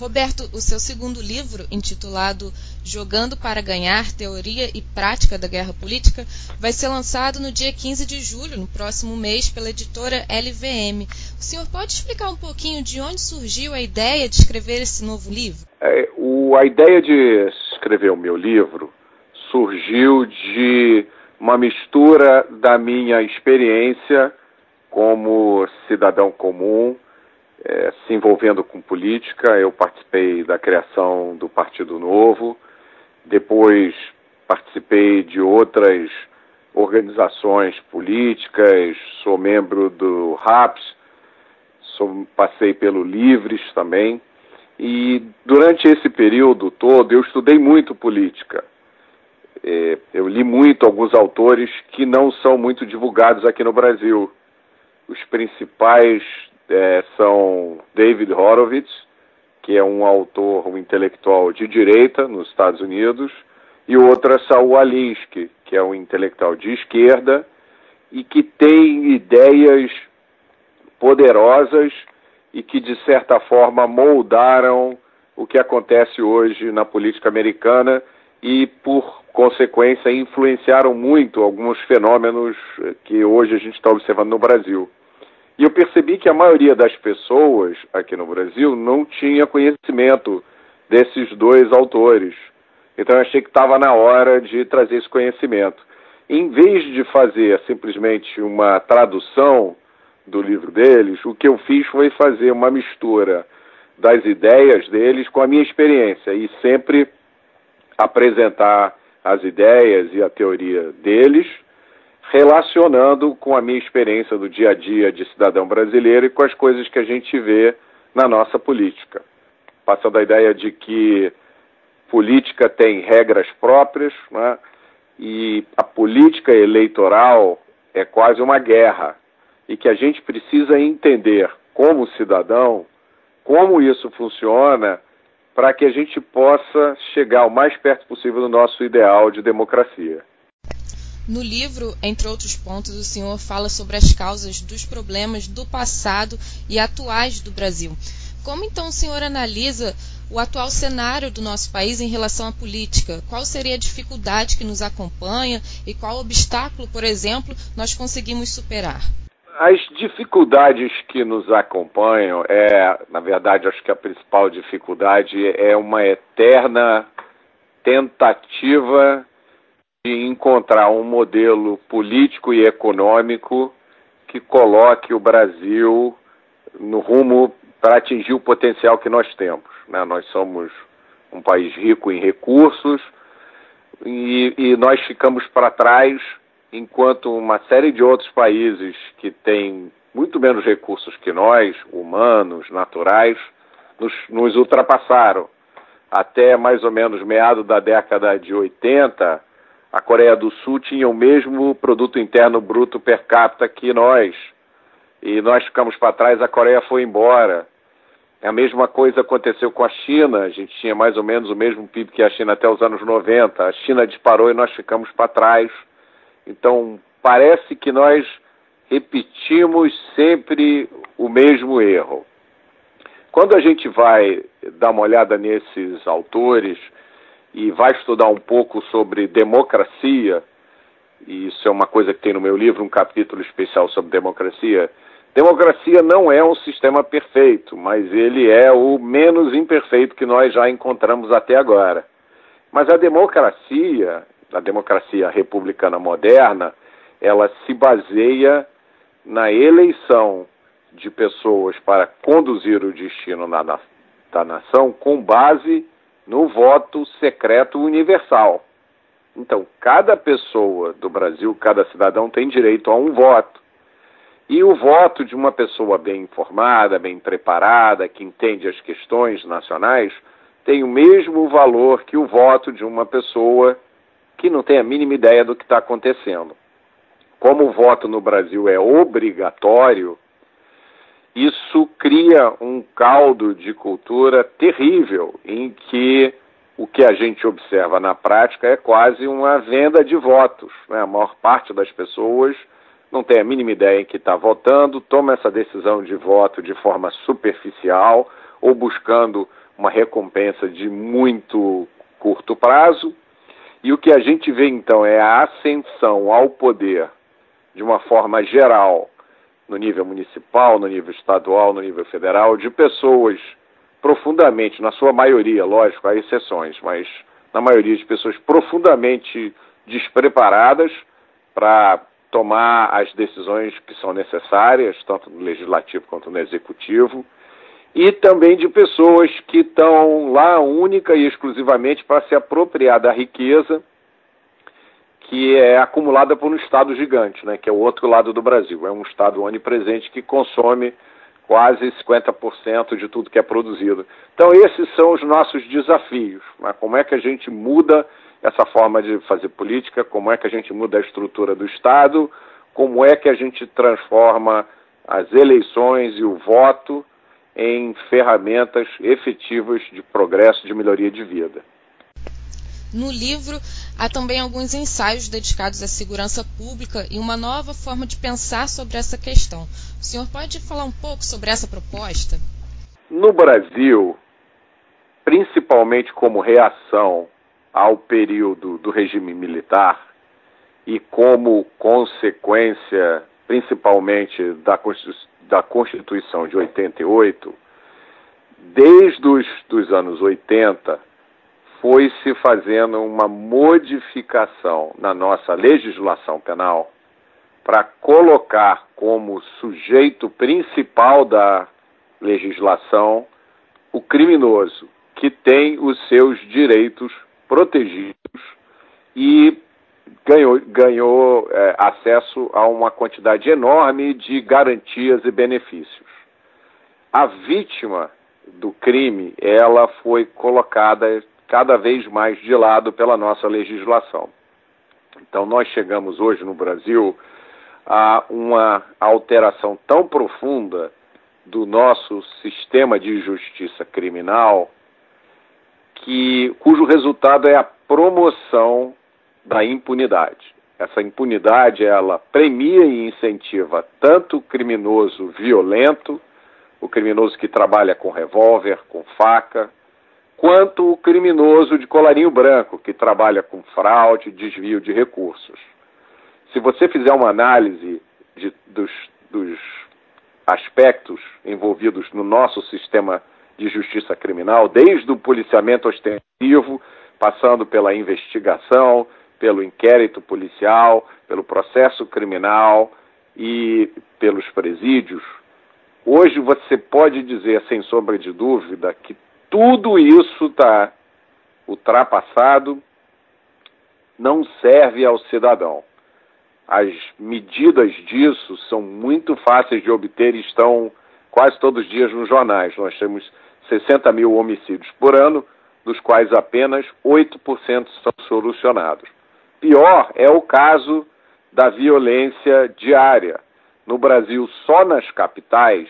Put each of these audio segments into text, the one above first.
Roberto, o seu segundo livro, intitulado Jogando para Ganhar Teoria e Prática da Guerra Política, vai ser lançado no dia 15 de julho, no próximo mês, pela editora LVM. O senhor pode explicar um pouquinho de onde surgiu a ideia de escrever esse novo livro? É, o, a ideia de escrever o meu livro surgiu de uma mistura da minha experiência como cidadão comum é, se envolvendo com política. Eu participei da criação do Partido Novo, depois participei de outras organizações políticas, sou membro do RAPS, sou, passei pelo Livres também. E durante esse período todo eu estudei muito política. É, eu li muito alguns autores que não são muito divulgados aqui no Brasil. Os principais é, são David Horowitz, que é um autor, um intelectual de direita nos Estados Unidos, e outra Saul Alinsky, que é um intelectual de esquerda e que tem ideias poderosas e que, de certa forma, moldaram o que acontece hoje na política americana e, por consequência, influenciaram muito alguns fenômenos que hoje a gente está observando no Brasil. E eu percebi que a maioria das pessoas aqui no Brasil não tinha conhecimento desses dois autores. Então eu achei que estava na hora de trazer esse conhecimento. Em vez de fazer simplesmente uma tradução do livro deles, o que eu fiz foi fazer uma mistura das ideias deles com a minha experiência e sempre apresentar as ideias e a teoria deles relacionando com a minha experiência do dia a dia de cidadão brasileiro e com as coisas que a gente vê na nossa política. Passando a ideia de que política tem regras próprias, né? e a política eleitoral é quase uma guerra, e que a gente precisa entender, como cidadão, como isso funciona para que a gente possa chegar o mais perto possível do nosso ideal de democracia. No livro, entre outros pontos, o senhor fala sobre as causas dos problemas do passado e atuais do Brasil. Como então o senhor analisa o atual cenário do nosso país em relação à política? Qual seria a dificuldade que nos acompanha e qual obstáculo, por exemplo, nós conseguimos superar? As dificuldades que nos acompanham é, na verdade, acho que a principal dificuldade é uma eterna tentativa de encontrar um modelo político e econômico que coloque o Brasil no rumo para atingir o potencial que nós temos. Né? Nós somos um país rico em recursos e, e nós ficamos para trás enquanto uma série de outros países que têm muito menos recursos que nós, humanos, naturais, nos, nos ultrapassaram. Até mais ou menos meado da década de 80, a Coreia do Sul tinha o mesmo produto interno bruto per capita que nós. E nós ficamos para trás, a Coreia foi embora. A mesma coisa aconteceu com a China, a gente tinha mais ou menos o mesmo PIB que a China até os anos 90. A China disparou e nós ficamos para trás. Então, parece que nós repetimos sempre o mesmo erro. Quando a gente vai dar uma olhada nesses autores, e vai estudar um pouco sobre democracia, e isso é uma coisa que tem no meu livro, um capítulo especial sobre democracia. Democracia não é um sistema perfeito, mas ele é o menos imperfeito que nós já encontramos até agora. Mas a democracia, a democracia republicana moderna, ela se baseia na eleição de pessoas para conduzir o destino da nação com base no voto secreto universal. Então, cada pessoa do Brasil, cada cidadão tem direito a um voto. E o voto de uma pessoa bem informada, bem preparada, que entende as questões nacionais, tem o mesmo valor que o voto de uma pessoa que não tem a mínima ideia do que está acontecendo. Como o voto no Brasil é obrigatório, isso cria um caldo de cultura terrível, em que o que a gente observa na prática é quase uma venda de votos. Né? A maior parte das pessoas não tem a mínima ideia em que está votando, toma essa decisão de voto de forma superficial ou buscando uma recompensa de muito curto prazo. E o que a gente vê então é a ascensão ao poder de uma forma geral, no nível municipal, no nível estadual, no nível federal, de pessoas profundamente, na sua maioria, lógico, há exceções, mas na maioria de pessoas profundamente despreparadas para tomar as decisões que são necessárias, tanto no legislativo quanto no executivo, e também de pessoas que estão lá única e exclusivamente para se apropriar da riqueza que é acumulada por um Estado gigante, né, que é o outro lado do Brasil. É um Estado onipresente que consome quase 50% de tudo que é produzido. Então, esses são os nossos desafios. Né? Como é que a gente muda essa forma de fazer política, como é que a gente muda a estrutura do Estado, como é que a gente transforma as eleições e o voto em ferramentas efetivas de progresso, de melhoria de vida. No livro, há também alguns ensaios dedicados à segurança pública e uma nova forma de pensar sobre essa questão. O senhor pode falar um pouco sobre essa proposta? No Brasil, principalmente como reação ao período do regime militar e como consequência, principalmente da, Constituição de 88, desde os dos anos 80, foi se fazendo uma modificação na nossa legislação penal para colocar como sujeito principal da legislação o criminoso, que tem os seus direitos protegidos e ganhou, ganhou é, acesso a uma quantidade enorme de garantias e benefícios. A vítima do crime, ela foi colocada cada vez mais de lado pela nossa legislação. Então, nós chegamos hoje no Brasil a uma alteração tão profunda do nosso sistema de justiça criminal que cujo resultado é a promoção da impunidade. Essa impunidade ela premia e incentiva tanto o criminoso violento, o criminoso que trabalha com revólver, com faca, quanto o criminoso de colarinho branco, que trabalha com fraude, desvio de recursos. Se você fizer uma análise de, dos, dos aspectos envolvidos no nosso sistema de justiça criminal, desde o policiamento ostensivo, passando pela investigação, pelo inquérito policial, pelo processo criminal e pelos presídios. Hoje você pode dizer, sem sombra de dúvida, que tudo isso está ultrapassado, não serve ao cidadão. As medidas disso são muito fáceis de obter e estão quase todos os dias nos jornais. Nós temos 60 mil homicídios por ano, dos quais apenas 8% são solucionados. Pior é o caso da violência diária. No Brasil, só nas capitais,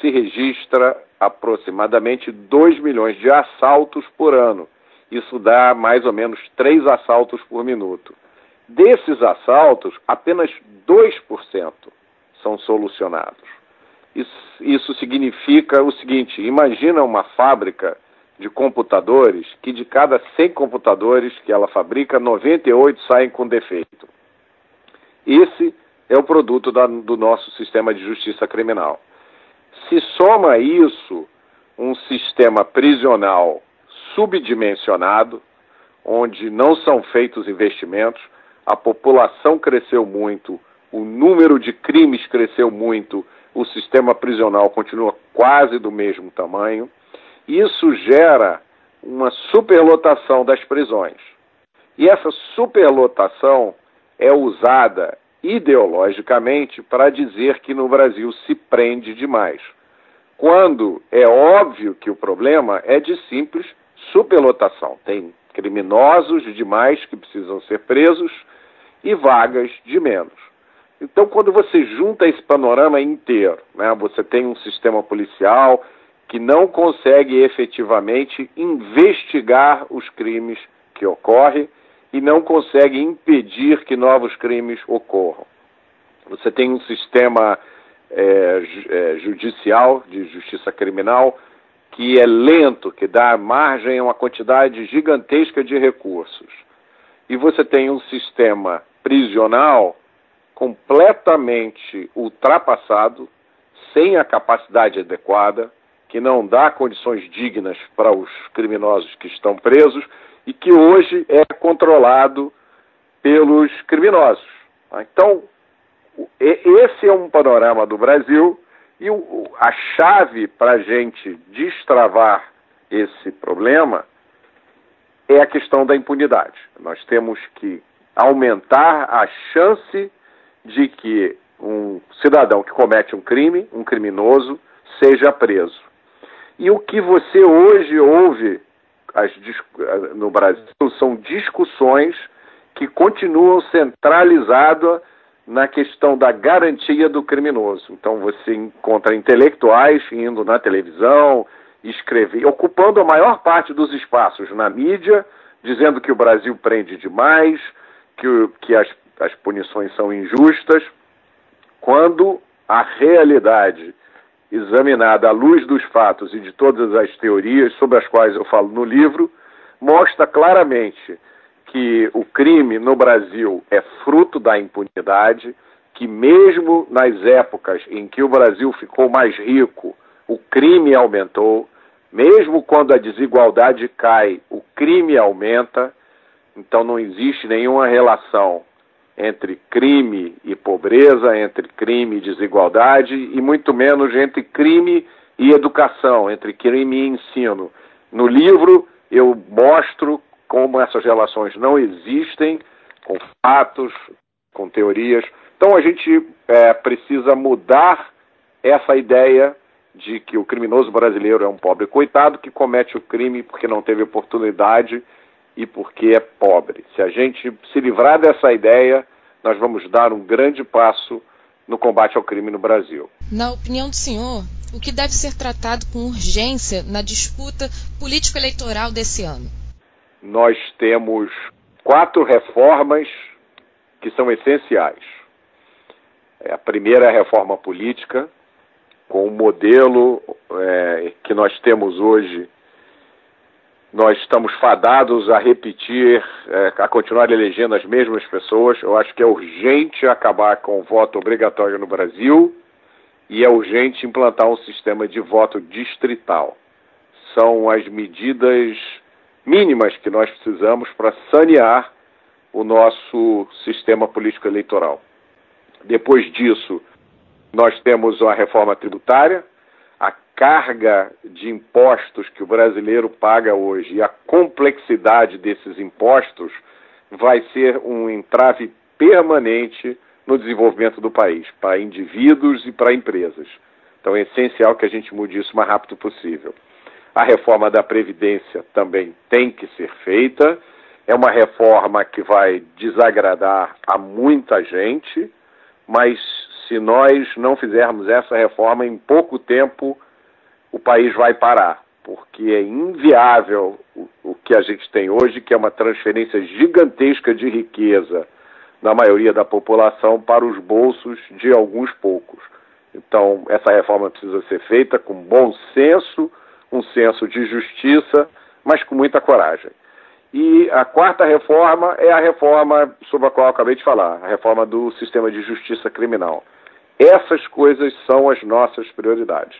se registra aproximadamente 2 milhões de assaltos por ano. Isso dá mais ou menos 3 assaltos por minuto. Desses assaltos, apenas 2% são solucionados. Isso, isso significa o seguinte: imagina uma fábrica de computadores que de cada 100 computadores que ela fabrica, 98 saem com defeito. Esse é o produto da, do nosso sistema de justiça criminal. Se soma a isso um sistema prisional subdimensionado, onde não são feitos investimentos, a população cresceu muito, o número de crimes cresceu muito, o sistema prisional continua quase do mesmo tamanho. Isso gera uma superlotação das prisões. E essa superlotação é usada ideologicamente para dizer que no Brasil se prende demais quando é óbvio que o problema é de simples superlotação. Tem criminosos demais que precisam ser presos e vagas de menos. Então, quando você junta esse panorama inteiro, né, você tem um sistema policial que não consegue efetivamente investigar os crimes que ocorrem e não consegue impedir que novos crimes ocorram. Você tem um sistema é, é, judicial, de justiça criminal, que é lento, que dá margem a uma quantidade gigantesca de recursos, e você tem um sistema prisional completamente ultrapassado, sem a capacidade adequada, que não dá condições dignas para os criminosos que estão presos e que hoje é controlado pelos criminosos. Então, esse é um panorama do Brasil e a chave para a gente destravar esse problema é a questão da impunidade. Nós temos que aumentar a chance de que um cidadão que comete um crime, um criminoso, seja preso. E o que você hoje ouve as, no Brasil são discussões que continuam centralizadas na questão da garantia do criminoso. Então você encontra intelectuais indo na televisão, escrever, ocupando a maior parte dos espaços na mídia, dizendo que o Brasil prende demais, que, que as, as punições são injustas, quando a realidade examinada à luz dos fatos e de todas as teorias sobre as quais eu falo no livro, mostra claramente que o crime no Brasil é fruto da impunidade, que mesmo nas épocas em que o Brasil ficou mais rico, o crime aumentou, mesmo quando a desigualdade cai, o crime aumenta, então não existe nenhuma relação entre crime e pobreza, entre crime e desigualdade, e muito menos entre crime e educação, entre crime e ensino. No livro, eu mostro como essas relações não existem, com fatos, com teorias. Então a gente é, precisa mudar essa ideia de que o criminoso brasileiro é um pobre coitado que comete o crime porque não teve oportunidade e porque é pobre. Se a gente se livrar dessa ideia, nós vamos dar um grande passo no combate ao crime no Brasil. Na opinião do senhor, o que deve ser tratado com urgência na disputa político-eleitoral desse ano? nós temos quatro reformas que são essenciais. É, a primeira é a reforma política, com o modelo é, que nós temos hoje, nós estamos fadados a repetir, é, a continuar elegendo as mesmas pessoas. Eu acho que é urgente acabar com o voto obrigatório no Brasil e é urgente implantar um sistema de voto distrital. São as medidas mínimas que nós precisamos para sanear o nosso sistema político eleitoral. Depois disso, nós temos a reforma tributária, carga de impostos que o brasileiro paga hoje e a complexidade desses impostos vai ser um entrave permanente no desenvolvimento do país, para indivíduos e para empresas. Então é essencial que a gente mude isso o mais rápido possível. A reforma da Previdência também tem que ser feita. É uma reforma que vai desagradar a muita gente, mas se nós não fizermos essa reforma, em pouco tempo o país vai parar, porque é inviável o, o que a gente tem hoje, que é uma transferência gigantesca de riqueza na maioria da população para os bolsos de alguns poucos. Então, essa reforma precisa ser feita com bom senso um senso de justiça, mas com muita coragem. E a quarta reforma é a reforma sobre a qual eu acabei de falar, a reforma do sistema de justiça criminal. Essas coisas são as nossas prioridades.